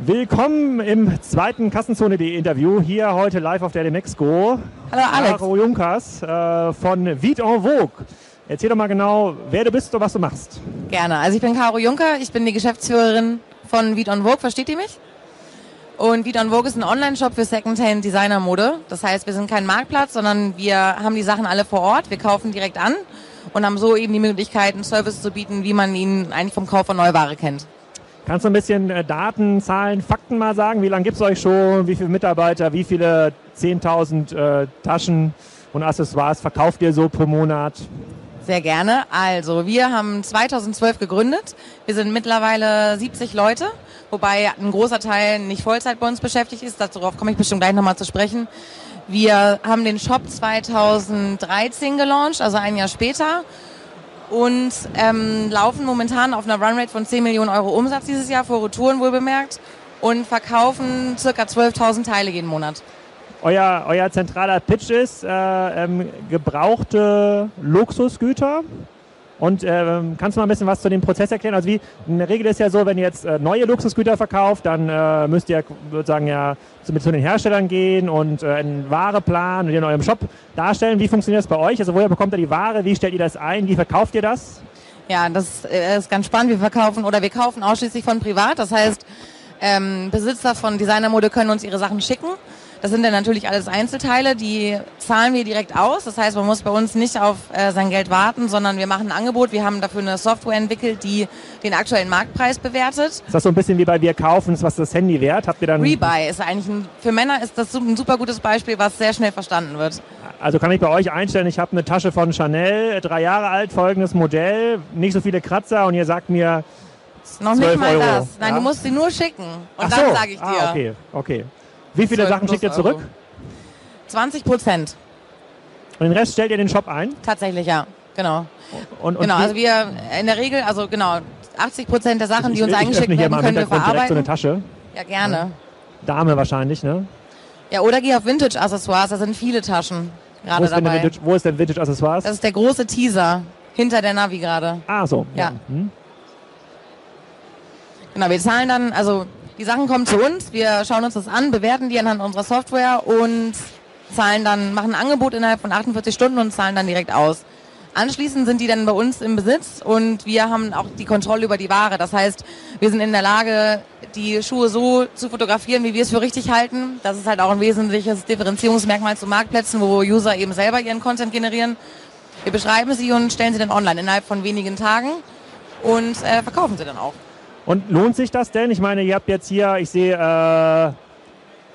Willkommen im zweiten Kassenzone.de Interview. Hier heute live auf der Demexco. Hallo Alex. Caro Junkers äh, von Vite en Vogue. Erzähl doch mal genau, wer du bist und was du machst. Gerne. Also ich bin Caro Juncker, ich bin die Geschäftsführerin von Vite en Vogue. Versteht ihr mich? Und Vite en Vogue ist ein Online-Shop für Secondhand Designermode. Das heißt, wir sind kein Marktplatz, sondern wir haben die Sachen alle vor Ort. Wir kaufen direkt an und haben so eben die Möglichkeit, einen Service zu bieten, wie man ihn eigentlich vom Kauf von Neuware kennt. Kannst du ein bisschen äh, Daten, Zahlen, Fakten mal sagen? Wie lange gibt es euch schon? Wie viele Mitarbeiter? Wie viele 10.000 äh, Taschen und Accessoires verkauft ihr so pro Monat? Sehr gerne. Also, wir haben 2012 gegründet. Wir sind mittlerweile 70 Leute, wobei ein großer Teil nicht Vollzeit bei uns beschäftigt ist. Darauf komme ich bestimmt gleich nochmal zu sprechen. Wir haben den Shop 2013 gelauncht, also ein Jahr später und ähm, laufen momentan auf einer Runrate von 10 Millionen Euro Umsatz dieses Jahr, vor Retouren wohl bemerkt, und verkaufen circa 12.000 Teile jeden Monat. Euer, euer zentraler Pitch ist äh, ähm, gebrauchte Luxusgüter und äh, kannst du mal ein bisschen was zu dem Prozess erklären? Also wie in der Regel ist ja so, wenn ihr jetzt äh, neue Luxusgüter verkauft, dann äh, müsst ihr sozusagen ja zu, zu den Herstellern gehen und äh, einen Wareplan und in eurem Shop darstellen. Wie funktioniert das bei euch? Also woher bekommt ihr die Ware? Wie stellt ihr das ein? Wie verkauft ihr das? Ja, das äh, ist ganz spannend. Wir verkaufen oder wir kaufen ausschließlich von privat. Das heißt, ähm, Besitzer von Designermode können uns ihre Sachen schicken. Das sind dann natürlich alles Einzelteile, die zahlen wir direkt aus. Das heißt, man muss bei uns nicht auf äh, sein Geld warten, sondern wir machen ein Angebot. Wir haben dafür eine Software entwickelt, die den aktuellen Marktpreis bewertet. Ist das so ein bisschen wie bei Wir kaufen, was das Handy wert? Habt ihr dann Rebuy ist eigentlich ein, für Männer ist das ein super gutes Beispiel, was sehr schnell verstanden wird. Also kann ich bei euch einstellen, ich habe eine Tasche von Chanel, drei Jahre alt, folgendes Modell, nicht so viele Kratzer und ihr sagt mir noch nicht mal Euro. das. Nein, ja? du musst sie nur schicken und Ach dann so. sage ich dir. Ah, okay, okay. Wie viele Sachen schickt ihr zurück? 20 Prozent. Und den Rest stellt ihr in den Shop ein? Tatsächlich, ja. Genau. Und, und genau, also wir in der Regel, also genau, 80 Prozent der Sachen, die uns eingeschickt werden, können wir direkt so eine verarbeiten. Tasche. Ja, gerne. Dame wahrscheinlich, ne? Ja, oder geh auf Vintage-Accessoires, da sind viele Taschen Wo gerade ist, denn der dabei. Vintage, wo ist denn Vintage Accessoires? Das ist der große Teaser hinter der Navi gerade. ah, so. Ja. Hm. Genau, wir zahlen dann, also die Sachen kommen zu uns, wir schauen uns das an, bewerten die anhand unserer Software und zahlen dann, machen ein Angebot innerhalb von 48 Stunden und zahlen dann direkt aus. Anschließend sind die dann bei uns im Besitz und wir haben auch die Kontrolle über die Ware. Das heißt, wir sind in der Lage, die Schuhe so zu fotografieren, wie wir es für richtig halten. Das ist halt auch ein wesentliches Differenzierungsmerkmal zu Marktplätzen, wo User eben selber ihren Content generieren. Wir beschreiben sie und stellen sie dann online innerhalb von wenigen Tagen und äh, verkaufen sie dann auch. Und lohnt sich das denn? Ich meine, ihr habt jetzt hier, ich sehe, äh,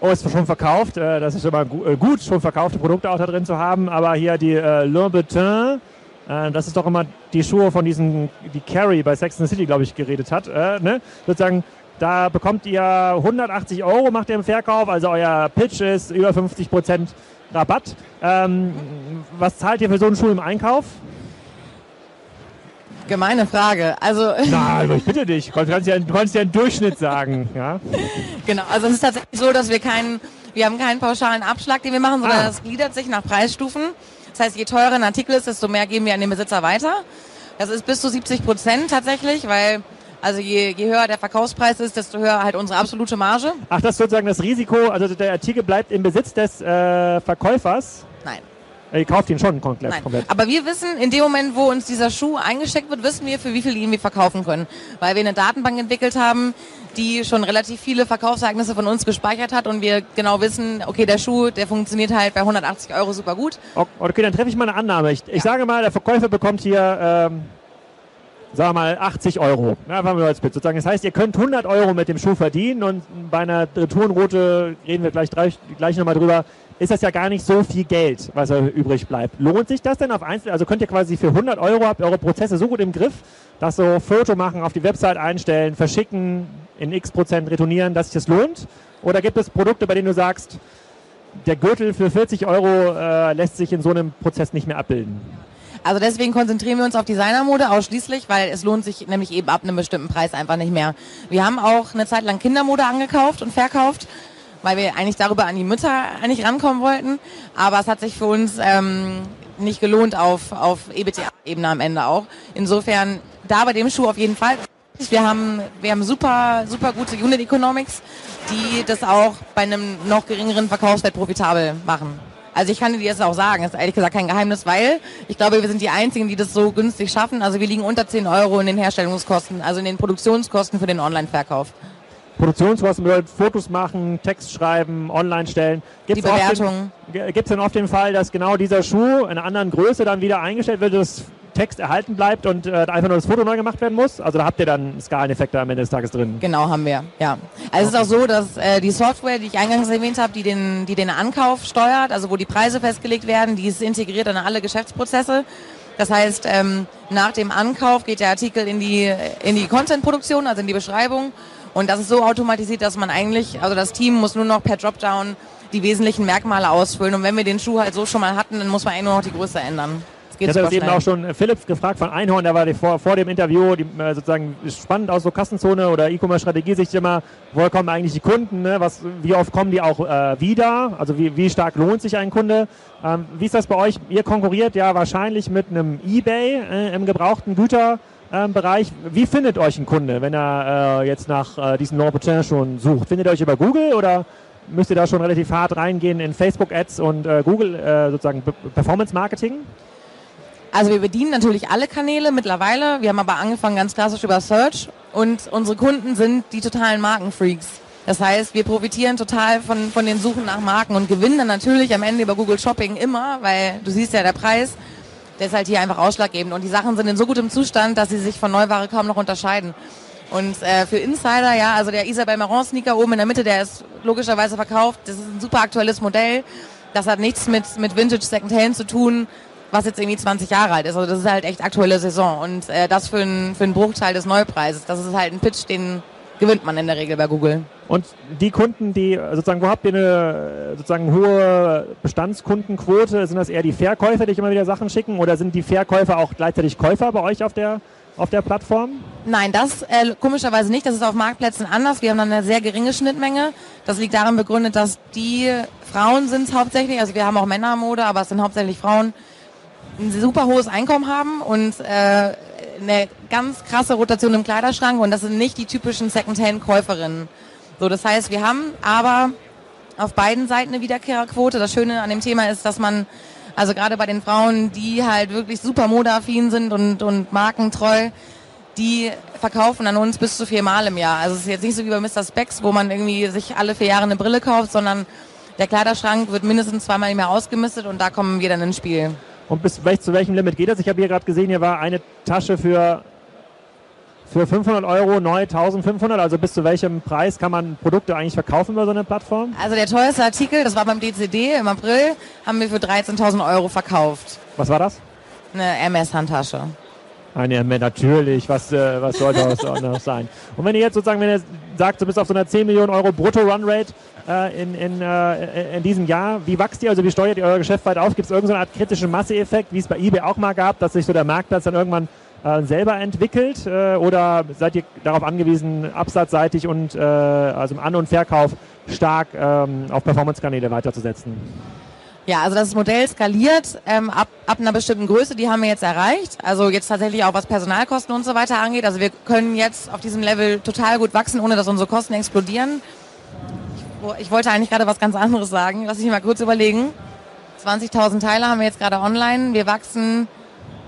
oh, ist schon verkauft. Äh, das ist immer gu äh, gut, schon verkaufte Produkte auch da drin zu haben. Aber hier die äh, Louboutin, äh, das ist doch immer die Schuhe von diesen, die Carrie bei Sex and the City, glaube ich, geredet hat. Äh, ne? Sozusagen, da bekommt ihr 180 Euro, macht ihr im Verkauf. Also euer Pitch ist über 50 Prozent Rabatt. Ähm, was zahlt ihr für so einen Schuh im Einkauf? Gemeine Frage. Also Na, aber ich bitte dich. Du kannst ja, du kannst ja einen Durchschnitt sagen. Ja? genau, also es ist tatsächlich so, dass wir keinen, wir haben keinen pauschalen Abschlag, den wir machen, sondern Ah. das gliedert sich nach Preisstufen. Das heißt, je teurer ein Artikel ist, desto mehr geben wir an den Besitzer weiter. Das ist bis zu 70 Prozent tatsächlich, weil also je, je höher der Verkaufspreis ist, desto höher halt unsere absolute Marge. Ach, das ist sozusagen das Risiko, also der Artikel bleibt im Besitz des äh, Verkäufers. Nein. Ihr kauft ihn schon komplett. Nein. komplett. Aber wir wissen, in dem Moment, wo uns dieser Schuh eingesteckt wird, wissen wir, für wie viel ihn wir verkaufen können. Weil wir eine Datenbank entwickelt haben, die schon relativ viele Verkaufsereignisse von uns gespeichert hat und wir genau wissen, okay, der Schuh, der funktioniert halt bei 180 Euro super gut. Okay, dann treffe ich mal eine Annahme. Ich, ich sage mal, der Verkäufer bekommt hier, ähm, sagen wir mal, 80 Euro. Ja, machen wir als Bit. Sozusagen. Das heißt, ihr könnt 100 Euro mit dem Schuh verdienen und bei einer Retourenroute reden wir gleich, gleich nochmal drüber. Ist das ja gar nicht so viel Geld, was übrig bleibt. Lohnt sich das denn auf Einzel? Also könnt ihr quasi für 100 Euro habt eure Prozesse so gut im Griff, dass so Foto machen, auf die Website einstellen, verschicken, in x Prozent retournieren, dass sich das lohnt? Oder gibt es Produkte, bei denen du sagst, der Gürtel für 40 Euro äh, lässt sich in so einem Prozess nicht mehr abbilden? Also deswegen konzentrieren wir uns auf Designermode ausschließlich, weil es lohnt sich nämlich eben ab einem bestimmten Preis einfach nicht mehr. Wir haben auch eine Zeit lang Kindermode angekauft und verkauft, weil wir eigentlich darüber an die Mütter eigentlich rankommen wollten. Aber es hat sich für uns ähm, nicht gelohnt auf, auf EBTA-Ebene am Ende auch. Insofern da bei dem Schuh auf jeden Fall. Wir haben, wir haben super, super gute Unit Economics, die das auch bei einem noch geringeren Verkaufswert profitabel machen. Also ich kann dir jetzt auch sagen, das ist ehrlich gesagt kein Geheimnis, weil ich glaube, wir sind die Einzigen, die das so günstig schaffen. Also wir liegen unter 10 Euro in den Herstellungskosten, also in den Produktionskosten für den Online-Verkauf. Produktionskosten bedeutet Fotos machen, Text schreiben, online stellen. Gibt's die Bewertung. Gibt es denn oft den Fall, dass genau dieser Schuh in einer anderen Größe dann wieder eingestellt wird, dass Text erhalten bleibt und äh, einfach nur das Foto neu gemacht werden muss? Also da habt ihr dann Skaleneffekte am Ende des Tages drin. Genau, haben wir, ja. Also okay. es ist auch so, dass äh, die Software, die ich eingangs erwähnt habe, die den, die den Ankauf steuert, also wo die Preise festgelegt werden, die ist integriert in alle Geschäftsprozesse. Das heißt, ähm, nach dem Ankauf geht der Artikel in die, in die Content-Produktion, also in die Beschreibung und das ist so automatisiert, dass man eigentlich, also das Team muss nur noch per Dropdown die wesentlichen Merkmale ausfüllen. Und wenn wir den Schuh halt so schon mal hatten, dann muss man eigentlich nur noch die Größe ändern. Ich hatte das eben auch schon Philips gefragt von Einhorn, der war vor, vor dem Interview die, äh, sozusagen spannend aus so Kassenzone oder E-Commerce-Strategie sich immer, woher kommen eigentlich die Kunden, ne? Was, wie oft kommen die auch äh, wieder, also wie, wie stark lohnt sich ein Kunde. Ähm, wie ist das bei euch? Ihr konkurriert ja wahrscheinlich mit einem Ebay äh, im gebrauchten Güter ähm, Bereich. Wie findet euch ein Kunde, wenn er äh, jetzt nach äh, diesen Louboutin schon sucht? Findet ihr euch über Google oder müsst ihr da schon relativ hart reingehen in Facebook-Ads und äh, Google äh, sozusagen Performance-Marketing? Also wir bedienen natürlich alle Kanäle mittlerweile. Wir haben aber angefangen ganz klassisch über Search und unsere Kunden sind die totalen Markenfreaks. Das heißt, wir profitieren total von, von den Suchen nach Marken und gewinnen dann natürlich am Ende über Google Shopping immer, weil du siehst ja der Preis der ist halt hier einfach ausschlaggebend. Und die Sachen sind in so gutem Zustand, dass sie sich von Neuware kaum noch unterscheiden. Und äh, für Insider, ja, also der Isabel Marron Sneaker oben in der Mitte, der ist logischerweise verkauft. Das ist ein super aktuelles Modell. Das hat nichts mit, mit Vintage Secondhand zu tun, was jetzt irgendwie 20 Jahre alt ist. Also das ist halt echt aktuelle Saison. Und äh, das für, ein, für einen Bruchteil des Neupreises. Das ist halt ein Pitch, den gewinnt man in der Regel bei Google. Und die Kunden, die sozusagen, wo habt ihr eine sozusagen hohe Bestandskundenquote? Sind das eher die Verkäufer, die euch immer wieder Sachen schicken, oder sind die Verkäufer auch gleichzeitig Käufer bei euch auf der auf der Plattform? Nein, das äh, komischerweise nicht. Das ist auf Marktplätzen anders. Wir haben dann eine sehr geringe Schnittmenge. Das liegt daran begründet, dass die Frauen sind hauptsächlich, also wir haben auch Männermode, aber es sind hauptsächlich Frauen, ein super hohes Einkommen haben und äh, eine ganz krasse Rotation im Kleiderschrank und das sind nicht die typischen Secondhand-Käuferinnen. So, das heißt, wir haben aber auf beiden Seiten eine Wiederkehrerquote. Das Schöne an dem Thema ist, dass man, also gerade bei den Frauen, die halt wirklich super modeaffin sind und, und markentreu, die verkaufen an uns bis zu viermal im Jahr. Also es ist jetzt nicht so wie bei Mr. Specs, wo man irgendwie sich alle vier Jahre eine Brille kauft, sondern der Kleiderschrank wird mindestens zweimal im Jahr ausgemistet und da kommen wir dann ins Spiel. Und bis zu welchem Limit geht das? Ich habe hier gerade gesehen, hier war eine Tasche für, für 500 Euro neu 1500. Also bis zu welchem Preis kann man Produkte eigentlich verkaufen über so eine Plattform? Also der teuerste Artikel, das war beim DCD im April, haben wir für 13.000 Euro verkauft. Was war das? Eine MS-Handtasche. Eine MS, natürlich. Was, äh, was soll das anders sein? Und wenn ihr jetzt sozusagen, wenn ihr sagt, du bist auf so einer 10 Millionen Euro Brutto-Run-Rate, äh, in, in, äh, in diesem Jahr. Wie wächst ihr, also wie steuert ihr euer Geschäft weiter auf? Gibt es irgendeine Art kritischen Masseeffekt, wie es bei eBay auch mal gab, dass sich so der Marktplatz dann irgendwann äh, selber entwickelt? Äh, oder seid ihr darauf angewiesen, absatzseitig und äh, also im An- und Verkauf stark ähm, auf Performance-Kanäle weiterzusetzen? Ja, also das Modell skaliert ähm, ab, ab einer bestimmten Größe, die haben wir jetzt erreicht. Also jetzt tatsächlich auch was Personalkosten und so weiter angeht. Also wir können jetzt auf diesem Level total gut wachsen, ohne dass unsere Kosten explodieren ich wollte eigentlich gerade was ganz anderes sagen. Lass mich mal kurz überlegen. 20.000 Teile haben wir jetzt gerade online. Wir wachsen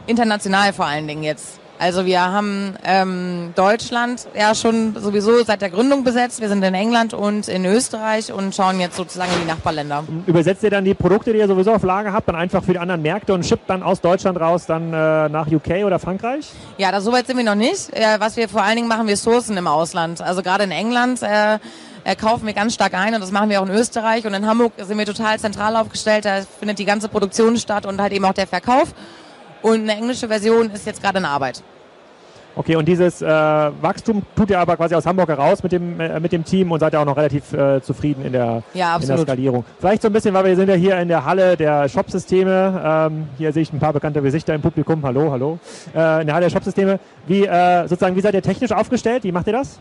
international vor allen Dingen jetzt. Also wir haben ähm, Deutschland ja schon sowieso seit der Gründung besetzt. Wir sind in England und in Österreich und schauen jetzt sozusagen in die Nachbarländer. Übersetzt ihr dann die Produkte, die ihr sowieso auf Lager habt, dann einfach für die anderen Märkte und schippt dann aus Deutschland raus dann äh, nach UK oder Frankreich? Ja, da soweit sind wir noch nicht. Äh, was wir vor allen Dingen machen, wir sourcen im Ausland. Also gerade in England äh, äh, kaufen wir ganz stark ein und das machen wir auch in Österreich und in Hamburg sind wir total zentral aufgestellt. Da findet die ganze Produktion statt und halt eben auch der Verkauf. Und eine englische Version ist jetzt gerade in Arbeit. Okay, und dieses äh, Wachstum tut ihr aber quasi aus Hamburg heraus mit dem, äh, mit dem Team und seid ihr auch noch relativ äh, zufrieden in der, ja, in der Skalierung. Vielleicht so ein bisschen, weil wir sind ja hier in der Halle der Shopsysteme. Ähm, hier sehe ich ein paar bekannte Gesichter im Publikum. Hallo, hallo. Äh, in der Halle der Shopsysteme. Wie, äh, sozusagen, wie seid ihr technisch aufgestellt? Wie macht ihr das?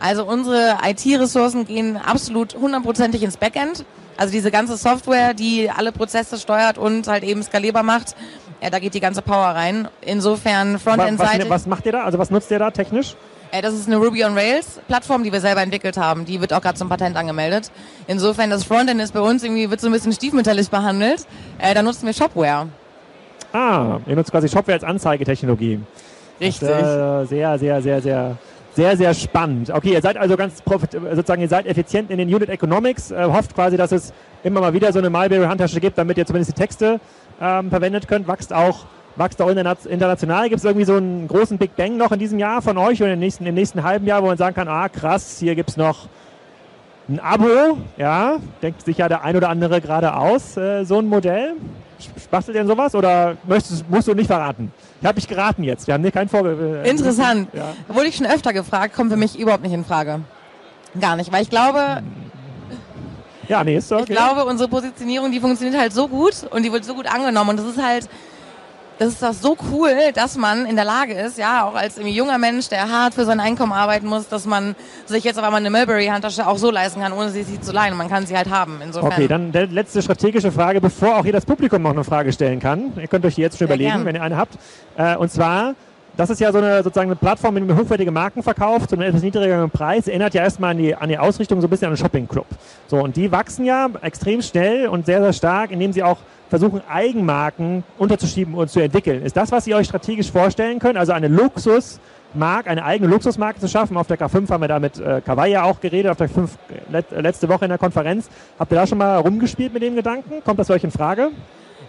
Also unsere IT-Ressourcen gehen absolut hundertprozentig ins Backend. Also diese ganze Software, die alle Prozesse steuert und halt eben skalierbar macht, ja, da geht die ganze Power rein. Insofern Frontend-Seite. Was, was, macht ihr da? Also was nutzt ihr da technisch? Äh, das ist eine Ruby on Rails Plattform, die wir selber entwickelt haben. Die wird auch gerade zum Patent angemeldet. Insofern, das Frontend ist bei uns irgendwie, wird so ein bisschen stiefmütterlich behandelt. Äh, da nutzen wir Shopware. Ah, ihr nutzt quasi Shopware als Anzeigetechnologie. Richtig. Das, äh, sehr, sehr, sehr, sehr, sehr, sehr spannend. Okay, ihr seid also ganz profit sozusagen, ihr seid effizient in den Unit Economics, äh, hofft quasi, dass es immer mal wieder so eine Mulberry Handtasche gibt, damit ihr zumindest die Texte ähm, verwendet könnt, wächst auch wächst auch international. Gibt es irgendwie so einen großen Big Bang noch in diesem Jahr von euch oder im nächsten, im nächsten halben Jahr, wo man sagen kann, ah krass, hier gibt es noch ein Abo, ja, denkt sich ja der ein oder andere gerade aus, äh, so ein Modell. Bastelt denn sowas oder möchtest, musst du nicht verraten? Ich habe mich geraten jetzt. Wir haben dir keinen Vorge äh, Interessant. Ja. Wurde ich schon öfter gefragt, kommt für mich überhaupt nicht in Frage. Gar nicht, weil ich glaube, ja, nee, ist okay. Ich glaube, unsere Positionierung, die funktioniert halt so gut und die wird so gut angenommen und das ist halt das ist doch so cool, dass man in der Lage ist, ja, auch als junger Mensch, der hart für sein Einkommen arbeiten muss, dass man sich jetzt auf einmal eine Mulberry-Handtasche auch so leisten kann, ohne sie, sie zu leihen. Man kann sie halt haben. Insofern. Okay, dann die letzte strategische Frage, bevor auch hier das Publikum noch eine Frage stellen kann. Ihr könnt euch die jetzt schon Sehr überlegen, gern. wenn ihr eine habt. Äh, und zwar, das ist ja so eine sozusagen eine Plattform, mit der hochwertige Marken verkauft zu einem etwas niedrigeren Preis. Erinnert ja erstmal an die, an die Ausrichtung so ein bisschen an den Shopping Club. So, und die wachsen ja extrem schnell und sehr, sehr stark, indem sie auch versuchen, Eigenmarken unterzuschieben und zu entwickeln. Ist das, was ihr euch strategisch vorstellen könnt? Also eine Luxusmarke, eine eigene Luxusmarke zu schaffen. Auf der K5 haben wir da mit äh, Kawaii auch geredet, auf der K5 let, letzte Woche in der Konferenz. Habt ihr da schon mal rumgespielt mit dem Gedanken? Kommt das für euch in Frage?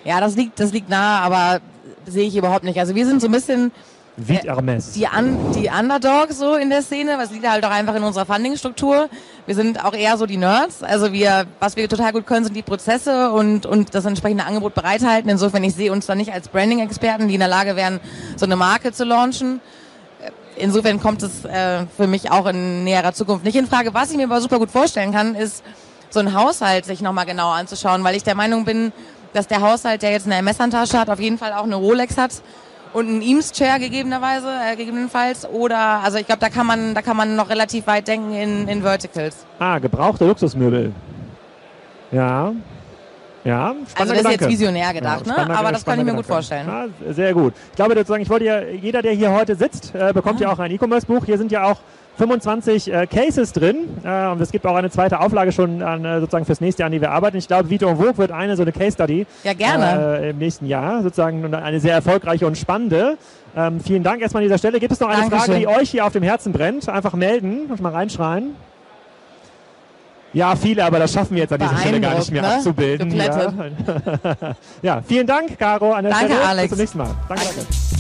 Ja, das liegt, das liegt nahe, aber sehe ich überhaupt nicht. Also wir sind so ein bisschen wie Hermes. Die, Un die Underdogs so in der Szene, was liegt halt auch einfach in unserer Funding-Struktur. Wir sind auch eher so die Nerds. Also wir, was wir total gut können, sind die Prozesse und, und das entsprechende Angebot bereithalten. Insofern, ich sehe uns da nicht als Branding-Experten, die in der Lage wären, so eine Marke zu launchen. Insofern kommt es äh, für mich auch in näherer Zukunft nicht in Frage. Was ich mir aber super gut vorstellen kann, ist, so ein Haushalt sich nochmal genauer anzuschauen, weil ich der Meinung bin, dass der Haushalt, der jetzt eine MS-Handtasche hat, auf jeden Fall auch eine Rolex hat und ein Eames-Chair gegebenerweise, äh, gegebenenfalls. Oder, also ich glaube, da kann man, da kann man noch relativ weit denken in, in Verticals. Ah, gebrauchte Luxusmöbel. Ja. Ja, also das ist Gedanke. jetzt visionär gedacht, ja, ne? aber das kann ich mir Gedanke. gut vorstellen. Ja, sehr gut. Ich glaube, sozusagen, ich wollte ja, jeder, der hier heute sitzt, äh, bekommt ja. ja auch ein E-Commerce-Buch. Hier sind ja auch 25 äh, Cases drin äh, und es gibt auch eine zweite Auflage schon an, äh, sozusagen fürs nächste Jahr, an die wir arbeiten. Ich glaube, Vito und Vogue wird eine so eine Case Study ja, gerne. Äh, im nächsten Jahr sozusagen und eine sehr erfolgreiche und spannende. Ähm, vielen Dank erstmal an dieser Stelle. Gibt es noch eine Dankeschön. Frage, die euch hier auf dem Herzen brennt? Einfach melden und mal reinschreien. Ja, viele, aber das schaffen wir jetzt an dieser Stelle gar nicht mehr ne? abzubilden. Ja. ja. vielen Dank, Caro, an der danke, Stelle. Alex. Bis zum nächsten Mal. Danke, danke.